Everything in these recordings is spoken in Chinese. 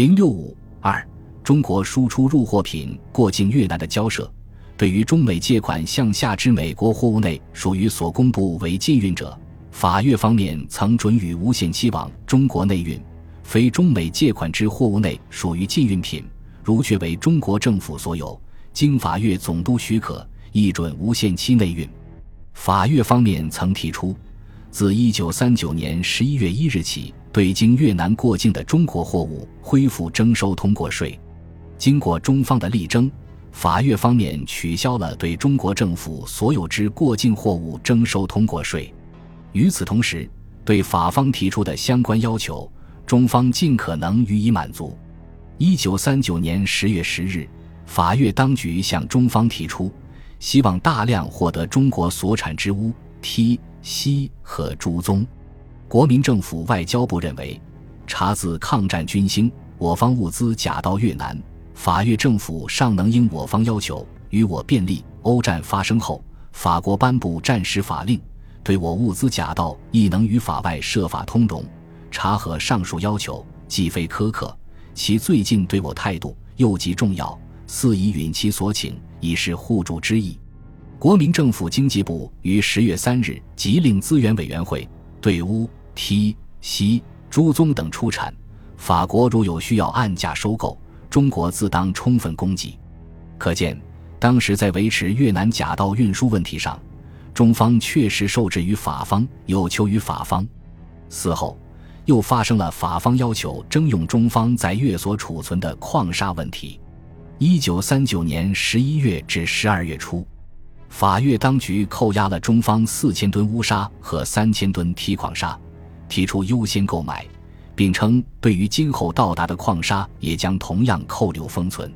零六五二，中国输出入货品过境越南的交涉，对于中美借款向下之美国货物内属于所公布为禁运者，法越方面曾准予无限期往中国内运；非中美借款之货物内属于禁运品，如确为中国政府所有，经法越总督许可，亦准无限期内运。法越方面曾提出，自一九三九年十一月一日起，对经越南过境的中国货物恢复征收通过税。经过中方的力争，法越方面取消了对中国政府所有之过境货物征收通过税。与此同时，对法方提出的相关要求，中方尽可能予以满足。一九三九年十月十日，法越当局向中方提出。希望大量获得中国所产之钨、锑、锡和铢宗。国民政府外交部认为，查自抗战军兴，我方物资假到越南，法越政府尚能应我方要求与我便利。欧战发生后，法国颁布战时法令，对我物资假到亦能与法外设法通融。查核上述要求，既非苛刻，其最近对我态度又极重要，似以允其所请。以示互助之意。国民政府经济部于十月三日即令资源委员会对乌、锑、锡、铢宗等出产，法国如有需要按价收购，中国自当充分供给。可见，当时在维持越南假道运输问题上，中方确实受制于法方，有求于法方。此后，又发生了法方要求征用中方在越所储存的矿砂问题。一九三九年十一月至十二月初，法越当局扣押了中方四千吨钨砂和三千吨锑矿砂，提出优先购买，并称对于今后到达的矿砂也将同样扣留封存。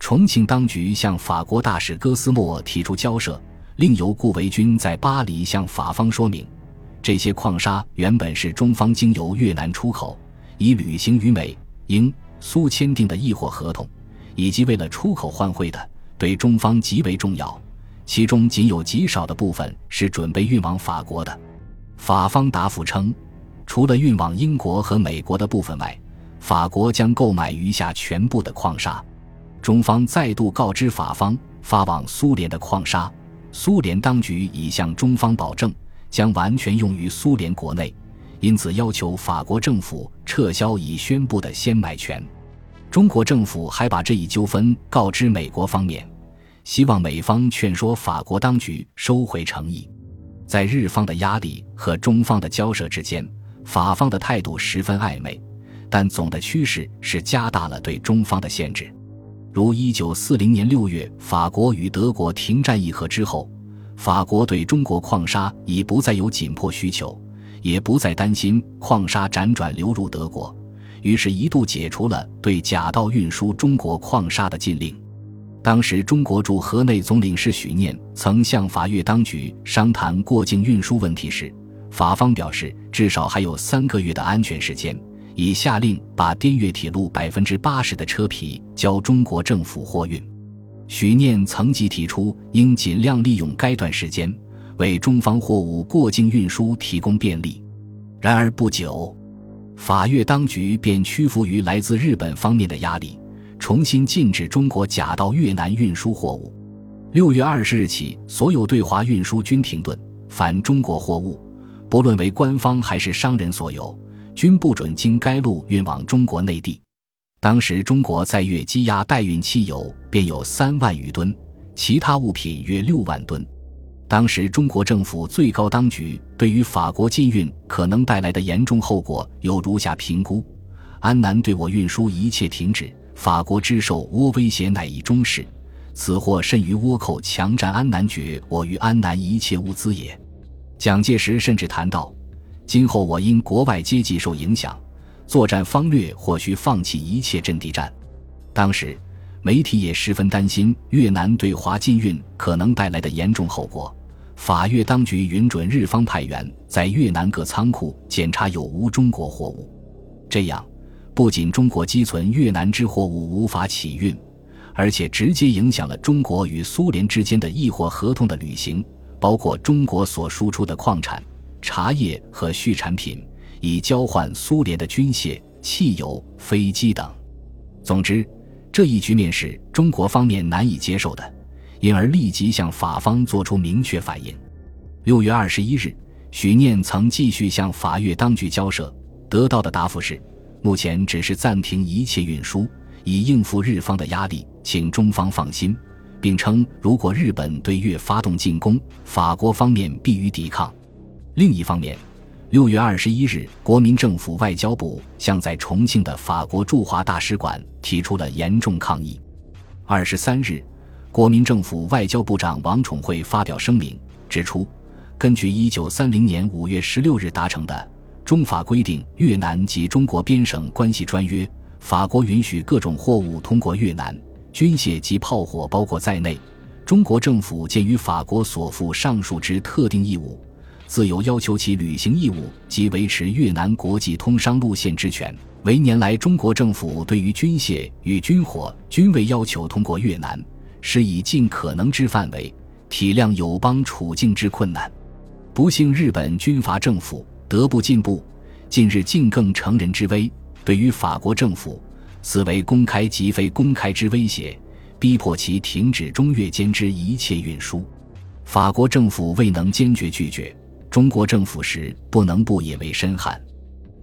重庆当局向法国大使戈斯莫提出交涉，另由顾维钧在巴黎向法方说明，这些矿砂原本是中方经由越南出口，以履行与美、英、苏签订的易货合同。以及为了出口换汇的，对中方极为重要。其中仅有极少的部分是准备运往法国的。法方答复称，除了运往英国和美国的部分外，法国将购买余下全部的矿砂。中方再度告知法方，发往苏联的矿砂，苏联当局已向中方保证，将完全用于苏联国内，因此要求法国政府撤销已宣布的先买权。中国政府还把这一纠纷告知美国方面，希望美方劝说法国当局收回诚意。在日方的压力和中方的交涉之间，法方的态度十分暧昧，但总的趋势是加大了对中方的限制。如一九四零年六月，法国与德国停战议和之后，法国对中国矿砂已不再有紧迫需求，也不再担心矿砂辗转流入德国。于是，一度解除了对假道运输中国矿砂的禁令。当时，中国驻河内总领事许念曾向法越当局商谈过境运输问题时，法方表示至少还有三个月的安全时间，已下令把滇越铁路百分之八十的车皮交中国政府货运。许念曾即提出，应尽量利用该段时间为中方货物过境运输提供便利。然而不久。法越当局便屈服于来自日本方面的压力，重新禁止中国假到越南运输货物。六月二十日起，所有对华运输均停顿，凡中国货物，不论为官方还是商人所有，均不准经该路运往中国内地。当时，中国在越积压代运汽油便有三万余吨，其他物品约六万吨。当时，中国政府最高当局对于法国禁运可能带来的严重后果有如下评估：安南对我运输一切停止，法国之受倭威胁乃已终始。此祸甚于倭寇强占安南，绝我于安南一切物资也。蒋介石甚至谈到，今后我因国外阶级受影响，作战方略或需放弃一切阵地战。当时，媒体也十分担心越南对华禁运可能带来的严重后果。法越当局允准日方派员在越南各仓库检查有无中国货物，这样不仅中国积存越南之货物无法起运，而且直接影响了中国与苏联之间的易货合同的履行，包括中国所输出的矿产、茶叶和畜产品，以交换苏联的军械、汽油、飞机等。总之，这一局面是中国方面难以接受的，因而立即向法方作出明确反应。六月二十一日，许念曾继续向法越当局交涉，得到的答复是：目前只是暂停一切运输，以应付日方的压力，请中方放心。并称，如果日本对越发动进攻，法国方面必予抵抗。另一方面，六月二十一日，国民政府外交部向在重庆的法国驻华大使馆提出了严重抗议。二十三日，国民政府外交部长王宠惠发表声明，指出，根据一九三零年五月十六日达成的《中法规定越南及中国边省关系专约》，法国允许各种货物通过越南。军械及炮火包括在内，中国政府鉴于法国所负上述之特定义务，自由要求其履行义务及维持越南国际通商路线之权。为年来中国政府对于军械与军火均未要求通过越南，施以尽可能之范围，体谅友邦处境之困难。不幸日本军阀政府得不进步，近日竟更乘人之危，对于法国政府。此为公开及非公开之威胁，逼迫其停止中越间之一切运输。法国政府未能坚决拒绝，中国政府时不能不引为深憾。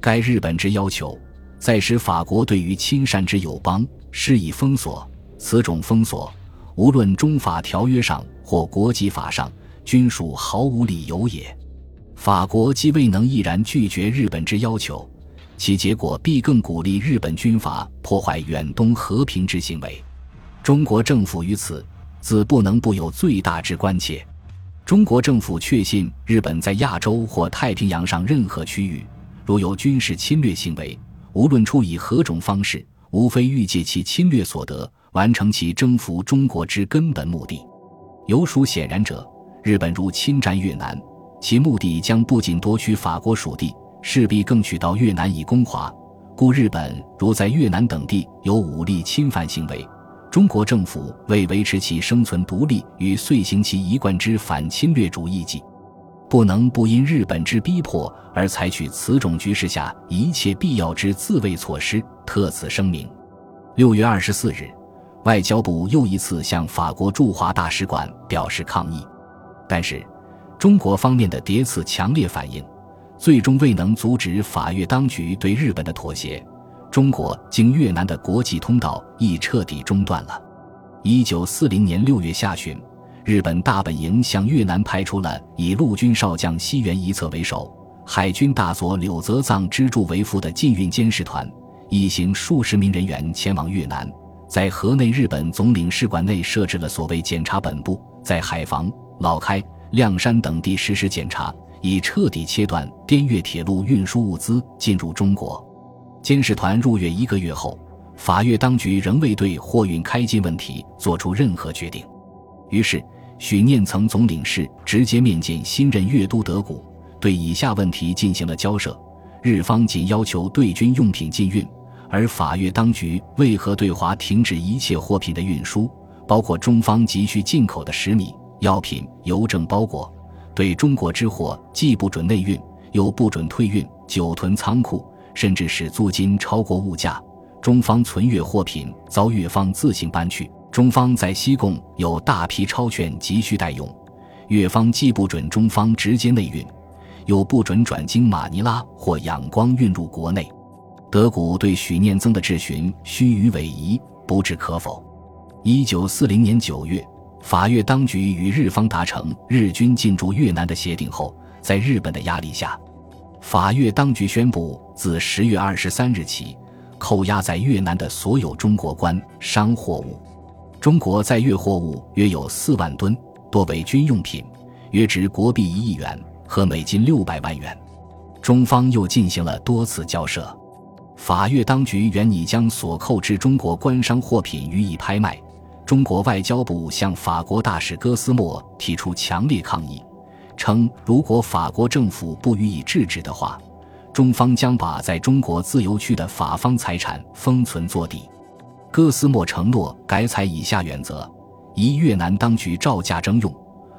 该日本之要求，在使法国对于亲善之友邦施以封锁，此种封锁，无论中法条约上或国际法上，均属毫无理由也。法国既未能毅然拒绝日本之要求。其结果必更鼓励日本军阀破坏远东和平之行为，中国政府于此自不能不有最大之关切。中国政府确信日本在亚洲或太平洋上任何区域，如有军事侵略行为，无论出以何种方式，无非欲借其侵略所得，完成其征服中国之根本目的。有属显然者，日本如侵占越南，其目的将不仅夺取法国属地。势必更取到越南以攻华，故日本如在越南等地有武力侵犯行为，中国政府为维持其生存独立与遂行其一贯之反侵略主义计，不能不因日本之逼迫而采取此种局势下一切必要之自卫措施。特此声明。六月二十四日，外交部又一次向法国驻华大使馆表示抗议，但是中国方面的迭次强烈反应。最终未能阻止法越当局对日本的妥协，中国经越南的国际通道亦彻底中断了。一九四零年六月下旬，日本大本营向越南派出了以陆军少将西原一策为首、海军大佐柳泽藏支助为副的禁运监视团，一行数十名人员前往越南，在河内日本总领事馆内设置了所谓检查本部，在海防、老开、亮山等地实施检查。以彻底切断滇越铁路运输物资进入中国。监视团入越一个月后，法越当局仍未对货运开进问题做出任何决定。于是，许念曾总领事直接面见新任越都德谷，对以下问题进行了交涉：日方仅要求对军用品禁运，而法越当局为何对华停止一切货品的运输，包括中方急需进口的食米、药品、邮政包裹？对中国之货，既不准内运，又不准退运，久囤仓库，甚至使租金超过物价。中方存越货品遭越方自行搬去。中方在西贡有大批钞券急需待用，越方既不准中方直接内运，又不准转经马尼拉或仰光运入国内。德古对许念增的质询虚与委蛇，不置可否。一九四零年九月。法越当局与日方达成日军进驻越南的协定后，在日本的压力下，法越当局宣布自十月二十三日起扣押在越南的所有中国官商货物。中国在越货物约有四万吨，多为军用品，约值国币一亿元和美金六百万元。中方又进行了多次交涉，法越当局原拟将所扣之中国官商货品予以拍卖。中国外交部向法国大使戈斯莫提出强烈抗议，称如果法国政府不予以制止的话，中方将把在中国自由区的法方财产封存作底。戈斯莫承诺改采以下原则：一、越南当局照价征用；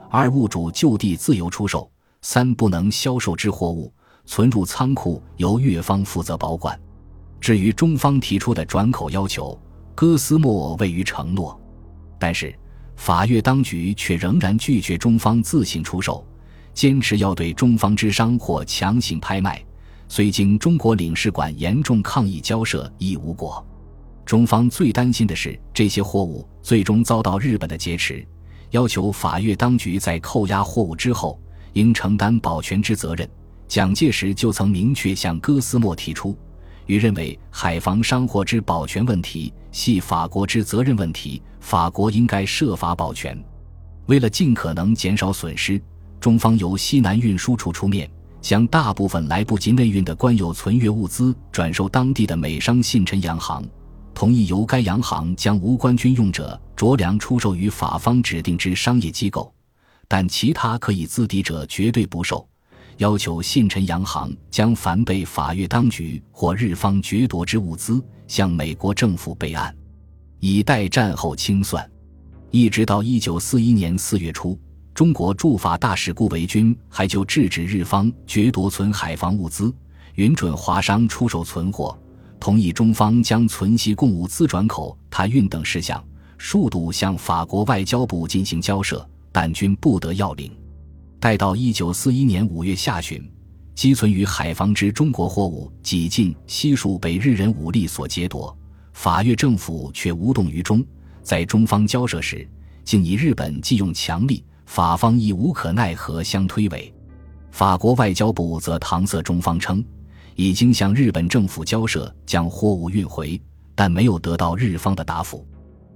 二、物主就地自由出售；三、不能销售之货物存入仓库由越方负责保管。至于中方提出的转口要求，戈斯莫未予承诺。但是，法越当局却仍然拒绝中方自行出售，坚持要对中方之商或强行拍卖。虽经中国领事馆严重抗议交涉，亦无果。中方最担心的是，这些货物最终遭到日本的劫持，要求法越当局在扣押货物之后应承担保全之责任。蒋介石就曾明确向哥斯莫提出，与认为海防商货之保全问题系法国之责任问题，法国应该设法保全。为了尽可能减少损失，中方由西南运输处出面。将大部分来不及内运的官有存越物资转售当地的美商信陈洋行，同意由该洋行将无关军用者着粮出售于法方指定之商业机构，但其他可以自抵者绝对不售。要求信陈洋行将凡被法越当局或日方掠夺之物资向美国政府备案，以待战后清算。一直到一九四一年四月初。中国驻法大使顾维钧还就制止日方掠夺存海防物资，允准华商出售存货，同意中方将存息供物资转口他运等事项，数度向法国外交部进行交涉，但均不得要领。待到一九四一年五月下旬，积存于海防之中国货物几近悉数被日人武力所劫夺，法越政府却无动于衷，在中方交涉时，竟以日本既用强力。法方亦无可奈何，相推诿。法国外交部则搪塞中方称，已经向日本政府交涉将货物运回，但没有得到日方的答复。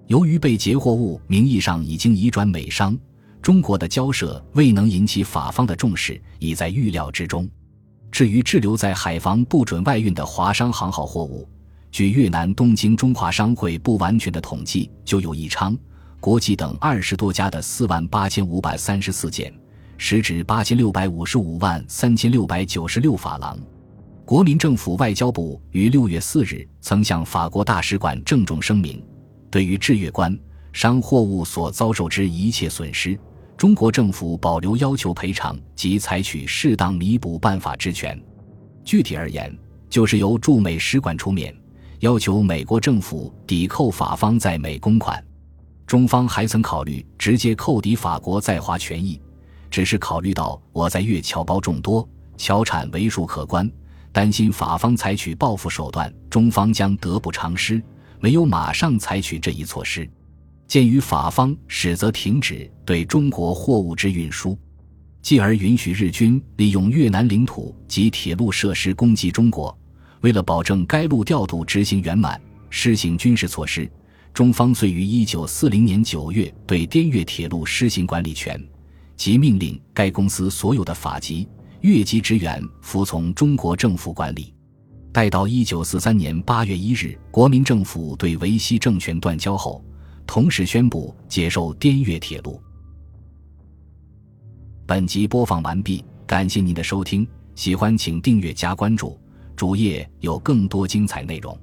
由于被劫货物名义上已经移转美商，中国的交涉未能引起法方的重视，已在预料之中。至于滞留在海防不准外运的华商航号货物，据越南东京中华商会不完全的统计，就有一昌。国际等二十多家的四万八千五百三十四件，实值八千六百五十五万三千六百九十六法郎。国民政府外交部于六月四日曾向法国大使馆郑重声明：对于制越关商货物所遭受之一切损失，中国政府保留要求赔偿及采取适当弥补办法之权。具体而言，就是由驻美使馆出面，要求美国政府抵扣法方在美公款。中方还曾考虑直接扣抵法国在华权益，只是考虑到我在粤侨胞众多，侨产为数可观，担心法方采取报复手段，中方将得不偿失，没有马上采取这一措施。鉴于法方始则停止对中国货物之运输，继而允许日军利用越南领土及铁路设施攻击中国，为了保证该路调度执行圆满，施行军事措施。中方遂于一九四零年九月对滇越铁路施行管理权，即命令该公司所有的法籍、越籍职员服从中国政府管理。待到一九四三年八月一日，国民政府对维希政权断交后，同时宣布接受滇越铁路。本集播放完毕，感谢您的收听，喜欢请订阅加关注，主页有更多精彩内容。